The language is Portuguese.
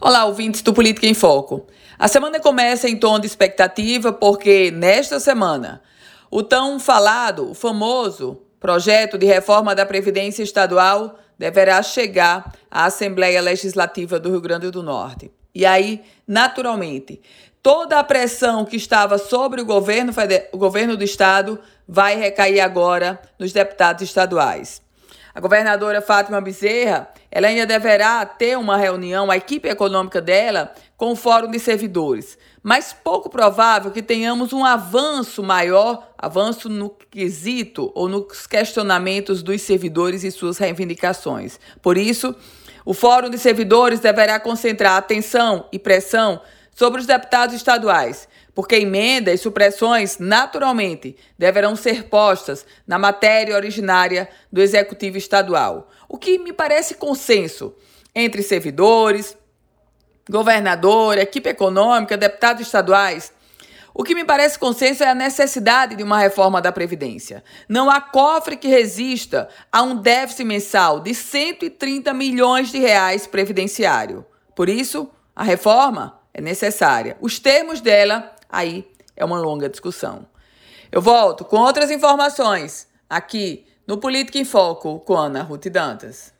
Olá, ouvintes do Política em Foco. A semana começa em tom de expectativa porque, nesta semana, o tão falado, o famoso projeto de reforma da Previdência Estadual deverá chegar à Assembleia Legislativa do Rio Grande do Norte. E aí, naturalmente, toda a pressão que estava sobre o governo, o governo do Estado vai recair agora nos deputados estaduais. A governadora Fátima Bezerra, ela ainda deverá ter uma reunião, a equipe econômica dela, com o Fórum de Servidores. Mas pouco provável que tenhamos um avanço maior, avanço no quesito ou nos questionamentos dos servidores e suas reivindicações. Por isso, o Fórum de Servidores deverá concentrar atenção e pressão sobre os deputados estaduais, porque emendas e supressões, naturalmente, deverão ser postas na matéria originária do Executivo Estadual, o que me parece consenso entre servidores, governador, equipe econômica, deputados estaduais. O que me parece consenso é a necessidade de uma reforma da Previdência. Não há cofre que resista a um déficit mensal de 130 milhões de reais previdenciário. Por isso, a reforma é necessária. Os termos dela, aí é uma longa discussão. Eu volto com outras informações aqui no Política em Foco com Ana Ruth Dantas.